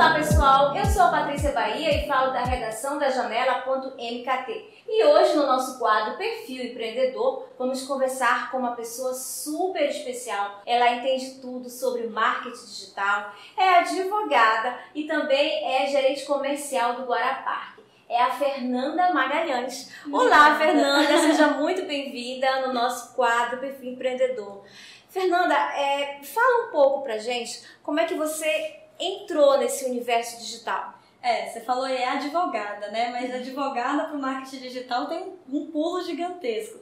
Olá pessoal, eu sou a Patrícia Bahia e falo da redação da Janela.mkt. E hoje no nosso quadro Perfil Empreendedor vamos conversar com uma pessoa super especial. Ela entende tudo sobre marketing digital, é advogada e também é gerente comercial do Guarapar é a Fernanda Magalhães. Olá, Fernanda, seja muito bem-vinda no nosso quadro Perfil Empreendedor. Fernanda, é, fala um pouco pra gente como é que você entrou nesse universo digital. É, você falou é advogada, né? Mas advogada para o marketing digital tem um pulo gigantesco.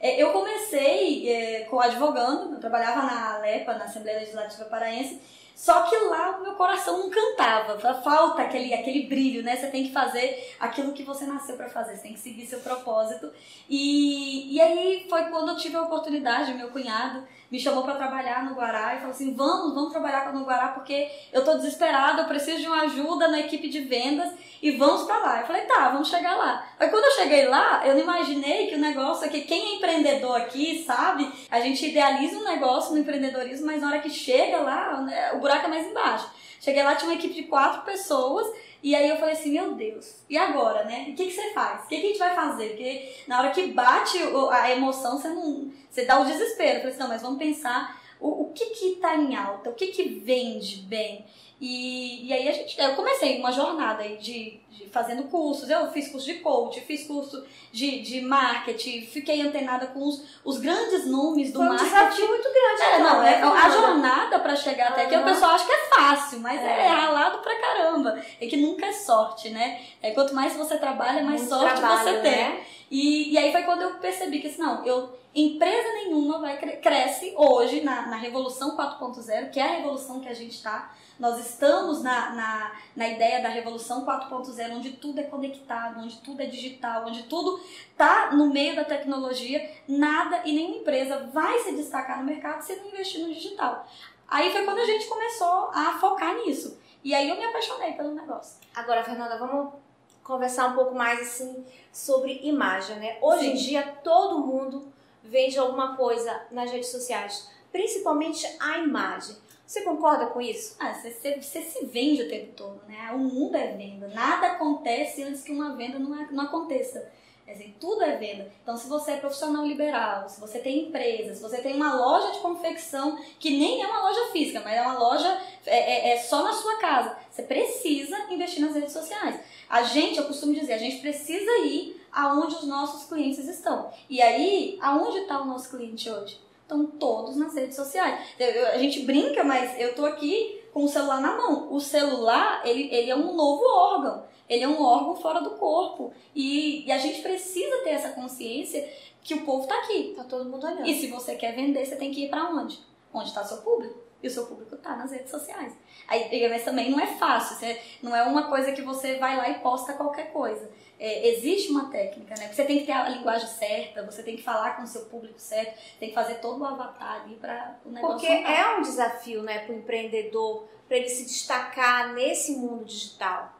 É, eu comecei é, com advogando, eu trabalhava na Alepa, na Assembleia Legislativa Paraense, só que lá o meu coração não cantava, falta aquele, aquele brilho, né? Você tem que fazer aquilo que você nasceu para fazer, você tem que seguir seu propósito. E, e aí foi quando eu tive a oportunidade, meu cunhado me chamou para trabalhar no Guará e falou assim: vamos, vamos trabalhar no Guará porque eu tô desesperada, eu preciso de uma ajuda na equipe de vendas e vamos para lá. Eu falei: tá, vamos chegar lá. Aí quando eu cheguei lá, eu não imaginei que o negócio aqui, quem é empreendedor aqui, sabe? A gente idealiza um negócio no empreendedorismo, mas na hora que chega lá, né, o buraco é mais embaixo. Cheguei lá, tinha uma equipe de quatro pessoas e aí eu falei assim, meu Deus, e agora, né? O que, que você faz? O que, que a gente vai fazer? Porque na hora que bate a emoção, você não. Você dá o desespero. Eu falei assim, não, mas vamos pensar o, o que que tá em alta, o que que vende bem. E, e aí a gente, eu comecei uma jornada aí de, de, fazendo cursos, eu fiz curso de coach, fiz curso de, de marketing, fiquei antenada com os, os grandes nomes do Foi um marketing. desafio muito grande. É, então, não, né, é, a jornada para chegar até aqui, o pessoal acha que é fácil, mas é, É. ralado pra caramba. É que nunca é sorte, né? É, quanto mais você trabalha, mais Muito sorte trabalho, você tem. né? E, e aí foi quando eu percebi que assim, não, eu, empresa nenhuma vai cre cresce hoje na, na Revolução 4.0, que é a revolução que a gente está. Nós estamos na, na, na ideia da Revolução 4.0, onde tudo é conectado, onde tudo é digital, onde tudo está no meio da tecnologia. Nada e nenhuma empresa vai se destacar no mercado se não investir no digital. Aí foi quando a gente começou a focar nisso. E aí eu me apaixonei pelo negócio. Agora, Fernanda, vamos conversar um pouco mais assim sobre imagem, né? Hoje em Sim. dia todo mundo vende alguma coisa nas redes sociais, principalmente a imagem. Você concorda com isso? Ah, você, se vende o tempo todo, né? O mundo é venda. Nada acontece antes que uma venda não, é- não aconteça. Quer dizer, tudo é venda. Então, se você é profissional liberal, se você tem empresa, se você tem uma loja de confecção, que nem é uma loja física, mas é uma loja é, é- é só na sua casa, você precisa investir nas redes sociais. A gente, eu costumo dizer, a gente precisa ir aonde os nossos clientes estão. E aí, aonde está o nosso cliente hoje? Estão todos nas redes sociais. A gente brinca, mas eu tô aqui com o celular na mão. O celular, ele, ele é um novo órgão. Ele é um órgão fora do corpo. E, e a gente precisa ter essa consciência que o povo tá aqui. Tá todo mundo olhando. E se você quer vender, você tem que ir para onde? Onde está seu público? E o seu público tá nas redes sociais. Aí, mas também não é fácil, você, não é uma coisa que você vai lá e posta qualquer coisa. É, existe uma técnica, né? Você tem que ter a linguagem certa, você tem que falar com o seu público certo, tem que fazer todo o avatar ali para o negócio Porque andar. é um desafio, né, para o empreendedor, para ele se destacar nesse mundo digital.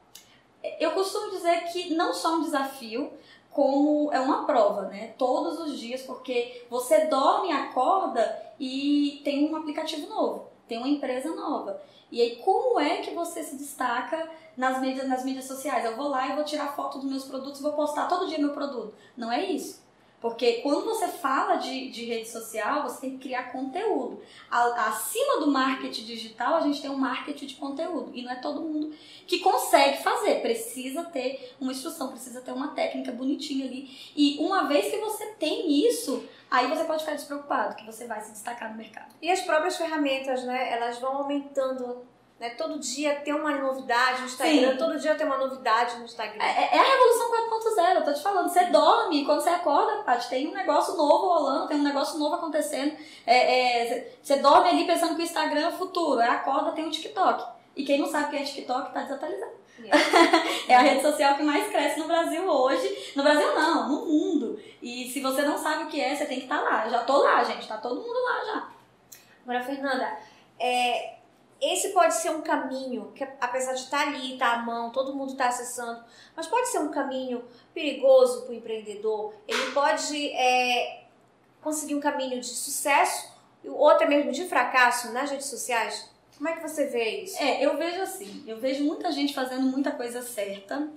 Eu costumo dizer que não só um desafio, como é uma prova, né? Todos os dias, porque você dorme, acorda e tem um aplicativo novo, tem uma empresa nova. E aí, como é que você se destaca nas mídias, nas mídias sociais? Eu vou lá e vou tirar foto dos meus produtos e vou postar todo dia meu produto. Não é isso. Porque quando você fala de, de rede social, você tem que criar conteúdo. A- acima do marketing digital, a gente tem um marketing de conteúdo. E não é todo mundo que consegue fazer. Precisa ter uma instrução, precisa ter uma técnica bonitinha ali. E uma vez que você tem isso, aí você pode ficar despreocupado, que você vai se destacar no mercado. E as próprias ferramentas, né, elas vão aumentando, né? Todo dia tem uma novidade no Instagram, Sim. todo dia tem uma novidade no Instagram. É, é a revolução 4.0, eu tô te falando. Você dorme quando você acorda, Paty, tem um negócio novo rolando, tem um negócio novo acontecendo. É, é, você- dorme ali pensando que o Instagram é o futuro, aí acorda, tem o TikTok. E quem não sabe o que é TikTok tá desatualizado. É a rede social que mais cresce no Brasil hoje. No Brasil não, no mundo. E se você não sabe o que é, você tem que estar lá. Eu já tô lá, gente. Tá todo mundo lá já. Agora, Fernanda, é, esse pode ser um caminho que, apesar de estar ali, estar à mão, todo mundo está acessando, mas pode ser um caminho perigoso para o empreendedor. Ele pode é, conseguir um caminho de sucesso ou até mesmo de fracasso nas redes sociais. Como é que você vê isso? É, eu vejo assim, eu vejo muita gente fazendo muita coisa certa,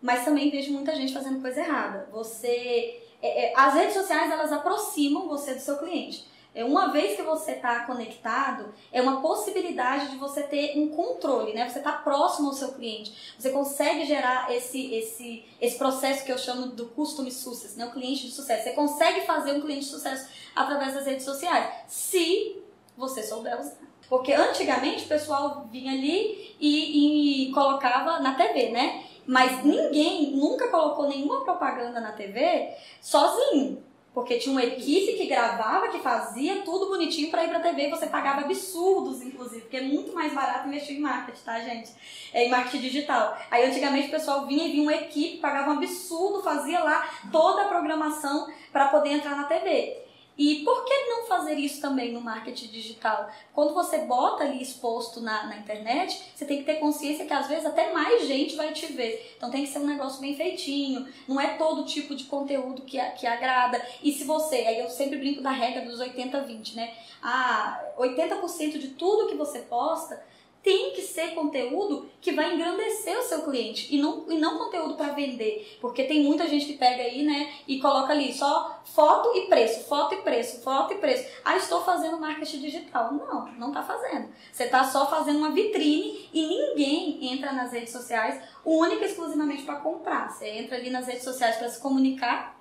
mas também vejo muita gente fazendo coisa errada. Você, é, é, as redes sociais elas aproximam você do seu cliente. É, uma vez que você está conectado, é uma possibilidade de você ter um controle, né? Você está próximo ao seu cliente. Você consegue gerar esse, esse, esse processo que eu chamo do custom success, né? O cliente de sucesso. Você consegue fazer um cliente de sucesso através das redes sociais, se você souber usar. Porque antigamente o pessoal vinha ali e, e colocava na TV, né? Mas ninguém nunca colocou nenhuma propaganda na TV sozinho. Porque tinha uma equipe que gravava, que fazia tudo bonitinho para ir pra TV e você pagava absurdos, inclusive, porque é muito mais barato investir em marketing, tá, gente? É, em marketing digital. Aí antigamente o pessoal vinha e vinha uma equipe, pagava um absurdo, fazia lá toda a programação para poder entrar na TV. E por que não fazer isso também no marketing digital? Quando você bota ali exposto na, na internet, você tem que ter consciência que às vezes até mais gente vai te ver. Então tem que ser um negócio bem feitinho, não é todo tipo de conteúdo que, que agrada. E se você, aí eu sempre brinco da regra dos 80-20, né? Ah, 80% de tudo que você posta tem que ser conteúdo que vai engrandecer o seu cliente e não, e não conteúdo para vender. Porque tem muita gente que pega aí, né, e coloca ali só foto e preço, foto e preço, foto e preço. Ah, estou fazendo marketing digital. Não, não está fazendo. Você está só fazendo uma vitrine e ninguém entra nas redes sociais única e exclusivamente para comprar. Você entra ali nas redes sociais para se comunicar.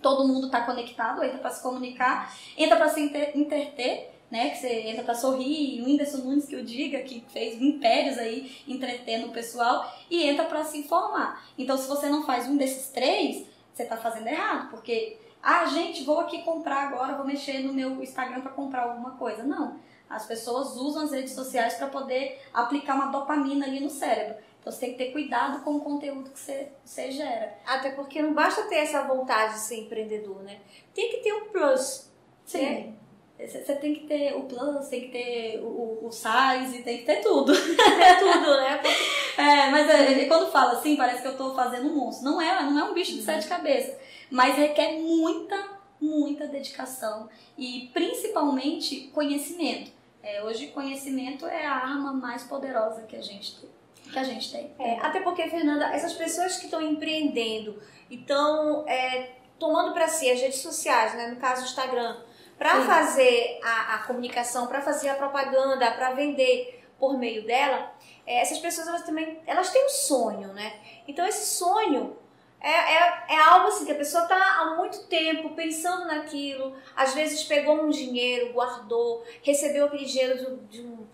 Todo mundo está conectado, entra para se comunicar, entra para se interter né? Que você entra pra sorrir, o Whindersson Nunes que eu diga, que fez impérios aí entretendo o pessoal, e entra para se informar. Então, se você não faz um desses três, você tá fazendo errado, porque, ah, gente, vou aqui comprar agora, vou mexer no meu Instagram para comprar alguma coisa. Não. As pessoas usam as redes sociais para poder aplicar uma dopamina ali no cérebro. Então você tem que ter cuidado com o conteúdo que você, você gera. Até porque não basta ter essa vontade de ser empreendedor, né? Tem que ter um plus. Sim. Né? Você tem que ter o plus, tem que ter o, o size, tem que ter tudo. É tudo, né? é, mas é, quando fala assim, parece que eu estou fazendo um monstro. Não é, não é um bicho de sete cabeças. Mas requer muita, muita dedicação e principalmente conhecimento. É, hoje conhecimento é a arma mais poderosa que a gente tem. Que a gente tem. É, até porque, Fernanda, essas pessoas que estão empreendendo e estão é, tomando para si as redes sociais, né? no caso o Instagram, para fazer a, a comunicação, para fazer a propaganda, para vender por meio dela, é, essas pessoas elas também elas têm um sonho, né? Então esse sonho é, é, é algo assim que a pessoa está há muito tempo pensando naquilo, às vezes pegou um dinheiro, guardou, recebeu aquele dinheiro de, de um,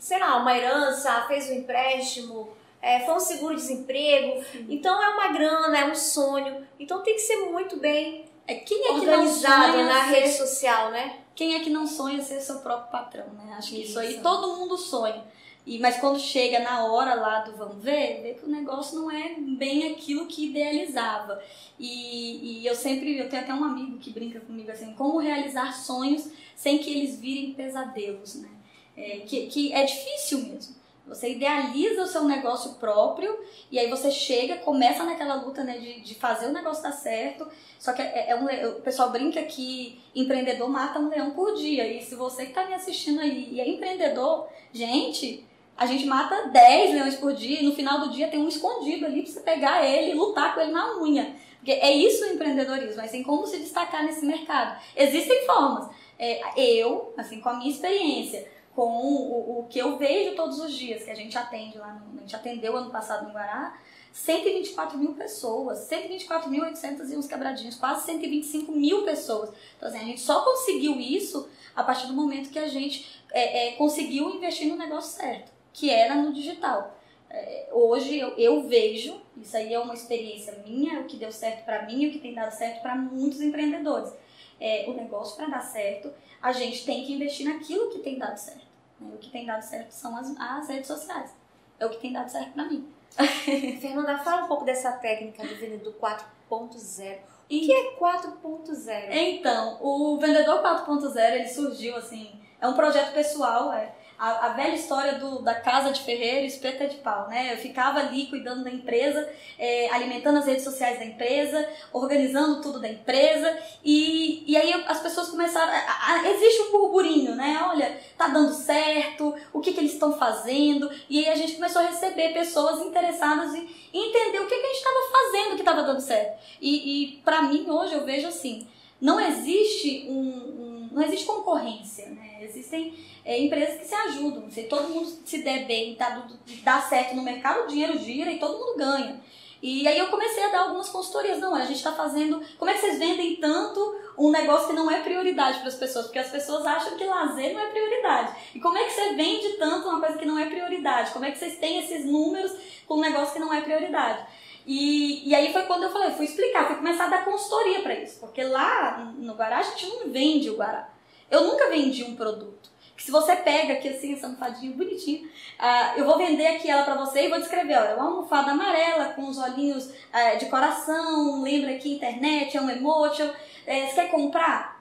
sei lá, uma herança, fez um empréstimo, é, foi um seguro-desemprego. Então é uma grana, é um sonho. Então tem que ser muito bem é quem é organizado que na ser... rede social, né? Quem é que não sonha ser seu próprio patrão, né? Acho que isso, isso aí todo mundo sonha. E, mas quando chega na hora lá do vamos ver, vê que o negócio não é bem aquilo que idealizava. E, e eu sempre, eu tenho até um amigo que brinca comigo assim, como realizar sonhos sem que eles virem pesadelos, né? É, que, que é difícil mesmo. Você idealiza o seu negócio próprio e aí você chega, começa naquela luta né, de, de fazer o negócio dar certo. Só que é, é um, o pessoal brinca que empreendedor mata um leão por dia. E se você que está me assistindo aí e é empreendedor, gente, a gente mata 10 leões por dia e no final do dia tem um escondido ali para você pegar ele e lutar com ele na unha. Porque é isso o empreendedorismo, é assim como se destacar nesse mercado. Existem formas. É, eu, assim, com a minha experiência, com o, o, que eu vejo todos os dias, que a gente atende lá, no, a gente atendeu ano passado no Guará, 124 mil pessoas, 124.800 e uns quebradinhos, quase 125 mil pessoas. Então, assim, a gente só conseguiu isso a partir do momento que a gente é, é, conseguiu investir no negócio certo, que era no digital. É, hoje eu, eu, vejo, isso aí é uma experiência minha, o que deu certo para mim o que tem dado certo para muitos empreendedores. É, o negócio para dar certo, a gente tem que investir naquilo que tem dado certo. Né? O que tem dado certo são as, as redes sociais. É o que tem dado certo para mim. Fernanda, fala um pouco dessa técnica do vendedor 4.0. O que é 4.0? Então, o vendedor 4.0 ele surgiu assim, é um projeto pessoal, é a, a, velha história do, da casa de ferreiro espeta de pau, né? Eu ficava ali cuidando da empresa, é, alimentando as redes sociais da empresa, organizando tudo da empresa e, e aí as pessoas começaram. A, a, existe um burburinho, né? Olha, tá dando certo, o que, que eles estão fazendo. E aí a gente começou a receber pessoas interessadas em entender o que, que a gente estava fazendo que estava dando certo. E, e para mim hoje eu vejo assim, não existe um, um não existe concorrência, né? Existem é, empresas que se ajudam. Se todo mundo se der bem, dá, dá certo no mercado, o dinheiro gira e todo mundo ganha. E aí eu comecei a dar algumas consultorias. Não, a gente está fazendo. Como é que vocês vendem tanto um negócio que não é prioridade para as pessoas? Porque as pessoas acham que lazer não é prioridade. E como é que você vende tanto uma coisa que não é prioridade? Como é que vocês têm esses números com um negócio que não é prioridade? E, e aí foi quando eu falei, fui explicar, fui começar a dar consultoria para isso. Porque lá no Guará a gente não vende o Guará. Eu nunca vendi um produto. Que se você pega aqui assim, essa almofadinha bonitinha, uh, eu vou vender aqui ela pra você e vou descrever, olha, é uma almofada amarela com os olhinhos uh, de coração, lembra aqui internet, é um emotion. Uh, você quer comprar?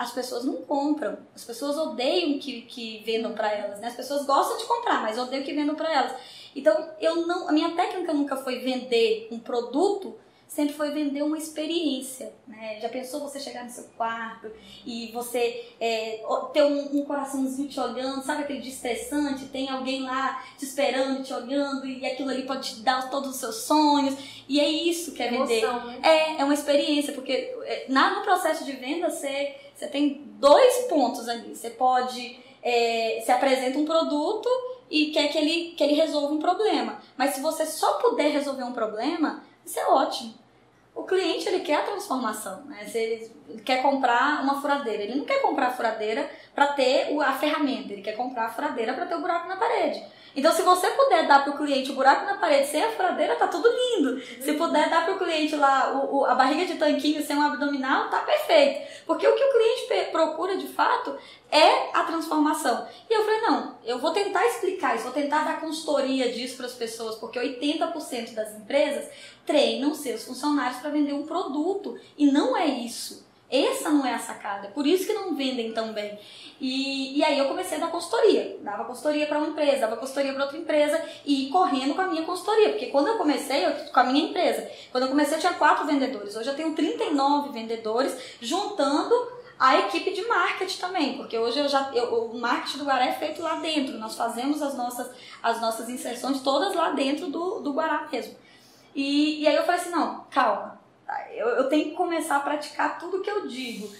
As pessoas não compram. As pessoas odeiam que, que vendam para elas, né? As pessoas gostam de comprar, mas odeiam que vendam para elas. Então, eu não, a minha técnica nunca foi vender um produto sempre foi vender uma experiência. Né? Já pensou você chegar no seu quarto e você é, ter um, um, coraçãozinho te olhando, sabe aquele de estressante? Tem alguém lá te esperando, te olhando e aquilo ali pode te dar todos os seus sonhos. E é isso que é vender. Emoção, né? É, é uma experiência, porque é, na, no processo de venda você, você tem dois pontos ali. Você pode. É, se apresenta um produto e quer que ele, que ele resolva um problema. Mas se você só puder resolver um problema, isso é ótimo. O cliente ele quer a transformação, né? Ele quer comprar uma furadeira, ele não quer comprar a furadeira para ter a ferramenta, ele quer comprar a furadeira para ter o buraco na parede. Então, se você puder dar para o cliente o buraco na parede sem a furadeira, tá tudo lindo. Se puder dar para o cliente lá o, o, a barriga de tanquinho sem um abdominal, tá perfeito. Porque o que o cliente procura de fato é a transformação. E eu falei, não, eu vou tentar explicar isso, vou tentar dar consultoria disso para as pessoas, porque 80% das empresas treinam seus funcionários para vender um produto. E não é isso. Essa não é a sacada. Por isso que não vendem tão bem. E, e aí eu comecei a dar consultoria. Dava consultoria para uma empresa, dava consultoria para outra empresa e correndo com a minha consultoria. Porque quando eu comecei, eu, com a minha empresa, quando eu comecei eu tinha quatro vendedores. Hoje eu tenho 39 vendedores, juntando a equipe de marketing também, porque hoje eu já eu, o marketing do Guará é feito lá dentro. Nós fazemos as nossas, as nossas inserções todas lá dentro do, do Guará mesmo. E, e aí eu falei assim, não, calma, eu, eu tenho que começar a praticar tudo que eu digo.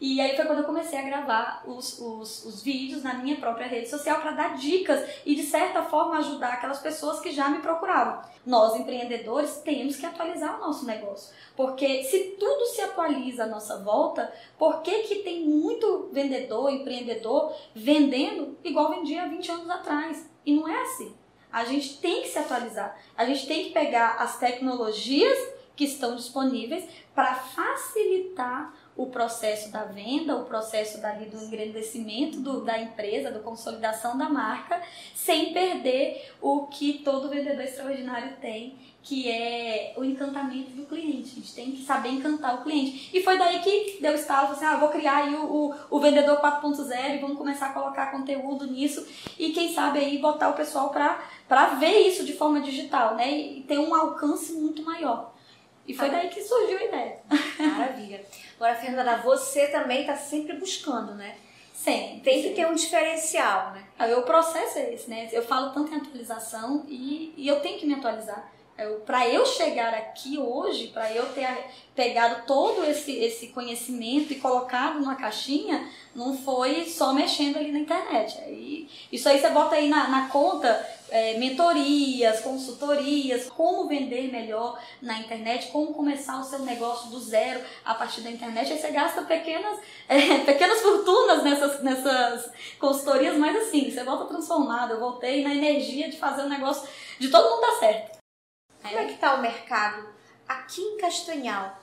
E aí foi quando eu comecei a gravar os, os, os vídeos na minha própria rede social para dar dicas e de certa forma ajudar aquelas pessoas que já me procuravam. Nós empreendedores temos que atualizar o nosso negócio, porque se tudo se atualiza à nossa volta, por que, que tem muito vendedor, empreendedor vendendo igual vendia há 20 anos atrás? E não é assim. A gente tem que se atualizar. A gente tem que pegar as tecnologias que estão disponíveis para facilitar o processo da venda, o processo dali do engrandecimento do, da empresa, da consolidação da marca, sem perder o que todo vendedor extraordinário tem, que é o encantamento do cliente. A gente tem que saber encantar o cliente. E foi daí que deu estalo, assim, ah, vou criar aí o, o, o vendedor 4.0 e vamos começar a colocar conteúdo nisso e quem sabe aí botar o pessoal para ver isso de forma digital, né? E ter um alcance muito maior. E foi daí que surgiu a ideia. Maravilha. Agora, Fernanda, você também está sempre buscando, né? Sim. Tem que ter um diferencial, né? O processo é esse, né? Eu falo tanto em atualização e, e eu tenho que me atualizar. Para eu chegar aqui hoje, para eu ter pegado todo esse, esse conhecimento e colocado numa caixinha, não foi só mexendo ali na internet. Aí, isso aí você bota aí na, na conta é, mentorias, consultorias, como vender melhor na internet, como começar o seu negócio do zero a partir da internet. Aí você gasta pequenas, é, pequenas fortunas nessas, nessas consultorias, mas assim, você volta transformado. Eu voltei na energia de fazer o negócio de todo mundo dar certo. Como é que está o mercado aqui em Castanhal?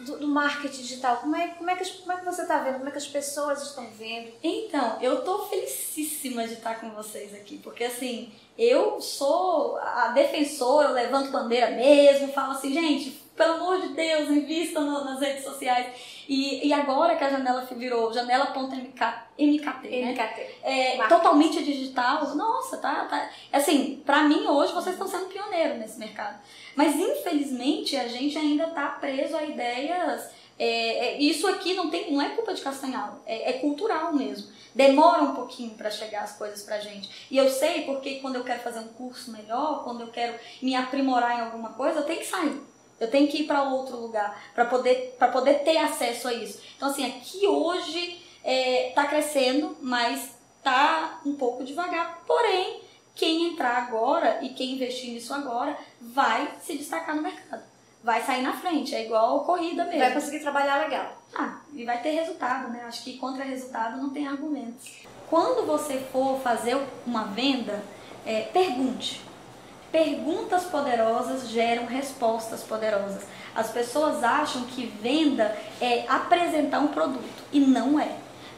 do, do, marketing digital? Como é, como, é que, como é que você está vendo? Como é que as pessoas estão vendo? Então, eu tô felicíssima de estar com vocês aqui, porque assim, eu sou a defensora, eu levanto bandeira mesmo, falo assim, gente, pelo amor de Deus, invista no, nas redes sociais. E, e agora que a janela virou janela.mkt, MKT, né? MKT. É, totalmente digital, nossa, tá, tá. Assim, pra mim hoje vocês estão sendo pioneiros nesse mercado. Mas infelizmente a gente ainda está preso a ideias. É, é, isso aqui não, tem, não é culpa de Castanhal, é, é cultural mesmo. Demora um pouquinho para chegar as coisas pra gente. E eu sei porque quando eu quero fazer um curso melhor, quando eu quero me aprimorar em alguma coisa, eu tenho que sair. Eu tenho que ir para outro lugar para poder, para poder ter acesso a isso. Então, assim, aqui hoje está é, crescendo, mas está um pouco devagar. Porém, quem entrar agora e quem investir nisso agora vai se destacar no mercado. Vai sair na frente, é igual corrida mesmo. Vai conseguir trabalhar legal. Ah, e vai ter resultado, né? Acho que contra resultado não tem argumentos. Quando você for fazer uma venda, é, pergunte. Perguntas poderosas geram respostas poderosas. As pessoas acham que venda é apresentar um produto e não é.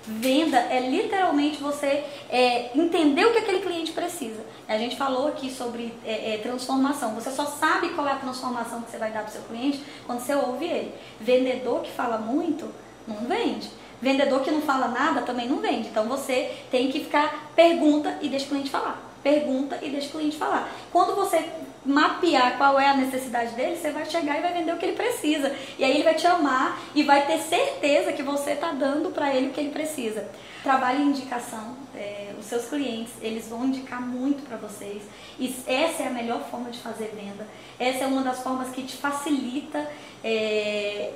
Venda é literalmente você é, entender o que aquele cliente precisa. A gente falou aqui sobre é, é, transformação. Você só sabe qual é a transformação que você vai dar para o seu cliente quando você ouve ele. Vendedor que fala muito, não vende. Vendedor que não fala nada também não vende. Então você tem que ficar pergunta e deixa o cliente falar pergunta e deixa o cliente falar. Quando você mapear qual é a necessidade dele, você vai chegar e vai vender o que ele precisa. E aí ele vai te amar e vai ter certeza que você está dando para ele o que ele precisa. Trabalhe em indicação. É, os seus clientes, eles vão indicar muito para vocês. E essa é a melhor forma de fazer venda. Essa é uma das formas que te facilita é,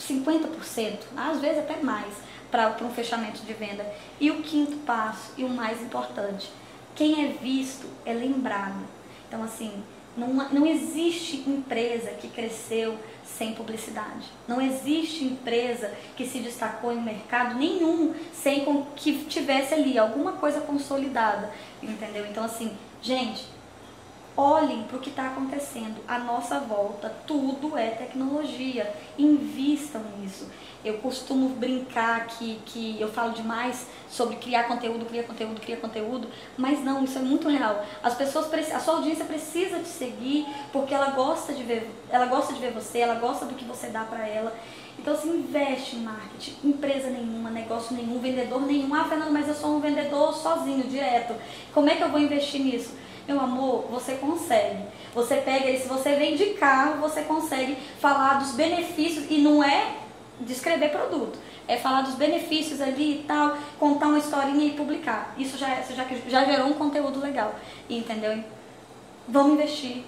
50%, às vezes até mais, para um fechamento de venda. E o quinto passo, e o mais importante, quem é visto é lembrado. Então, assim, não, não existe empresa que cresceu sem publicidade. Não existe empresa que se destacou em mercado nenhum sem que tivesse ali alguma coisa consolidada, entendeu? Então, assim, gente, olhem para o que está acontecendo à nossa volta. Tudo é tecnologia. Invistam nisso. Eu costumo brincar que, que eu falo demais sobre criar conteúdo, criar conteúdo, criar conteúdo, mas não, isso é muito real. As pessoas, a sua audiência precisa te seguir porque ela gosta de ver, ela gosta de ver você, ela gosta do que você dá para ela. Então, se investe em marketing. Empresa nenhuma, negócio nenhum, vendedor nenhum. Ah, Fernando, mas eu sou um vendedor sozinho, direto. Como é que eu vou investir nisso? Meu amor, você consegue. Você pega, se você vende carro, você consegue falar dos benefícios e não é descrever produto. É falar dos benefícios ali e tal, contar uma historinha e publicar. Isso já, já, já gerou um conteúdo legal. Entendeu? Vamos investir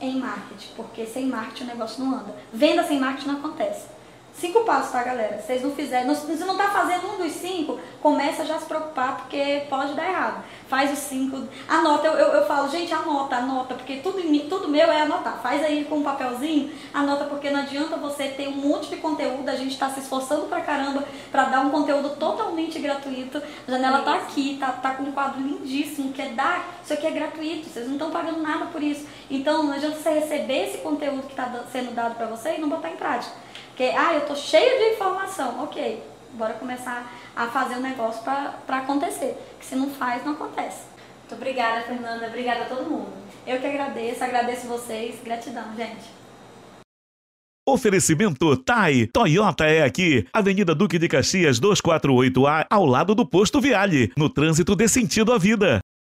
em marketing, porque sem marketing o negócio não anda. Venda sem marketing não acontece. Cinco passos, tá, galera? Se vocês não fizerem, se não tá fazendo um dos cinco, começa já a se preocupar, porque pode dar errado. Faz os cinco, anota, eu, eu, eu falo, gente, anota, anota, porque tudo, tudo meu é anotar. Faz aí com um papelzinho, anota, porque não adianta você ter um monte de conteúdo, a gente tá se esforçando pra caramba pra dar um conteúdo totalmente gratuito. A janela tá aqui, tá, tá com um quadro lindíssimo, quer dar, isso aqui é gratuito, vocês não estão pagando nada por isso. Então não adianta você receber esse conteúdo que tá sendo dado pra você e não botar em prática. Porque, ah, eu tô cheio de informação, ok, bora começar a fazer o um negócio para acontecer. Que se não faz, não acontece. Muito obrigada, Fernanda. Obrigada a todo mundo. Eu que agradeço, agradeço vocês. Gratidão, gente. Oferecimento TAI. Toyota é aqui. Avenida Duque de Caxias 248A, ao lado do posto Viale. No trânsito dê sentido à vida.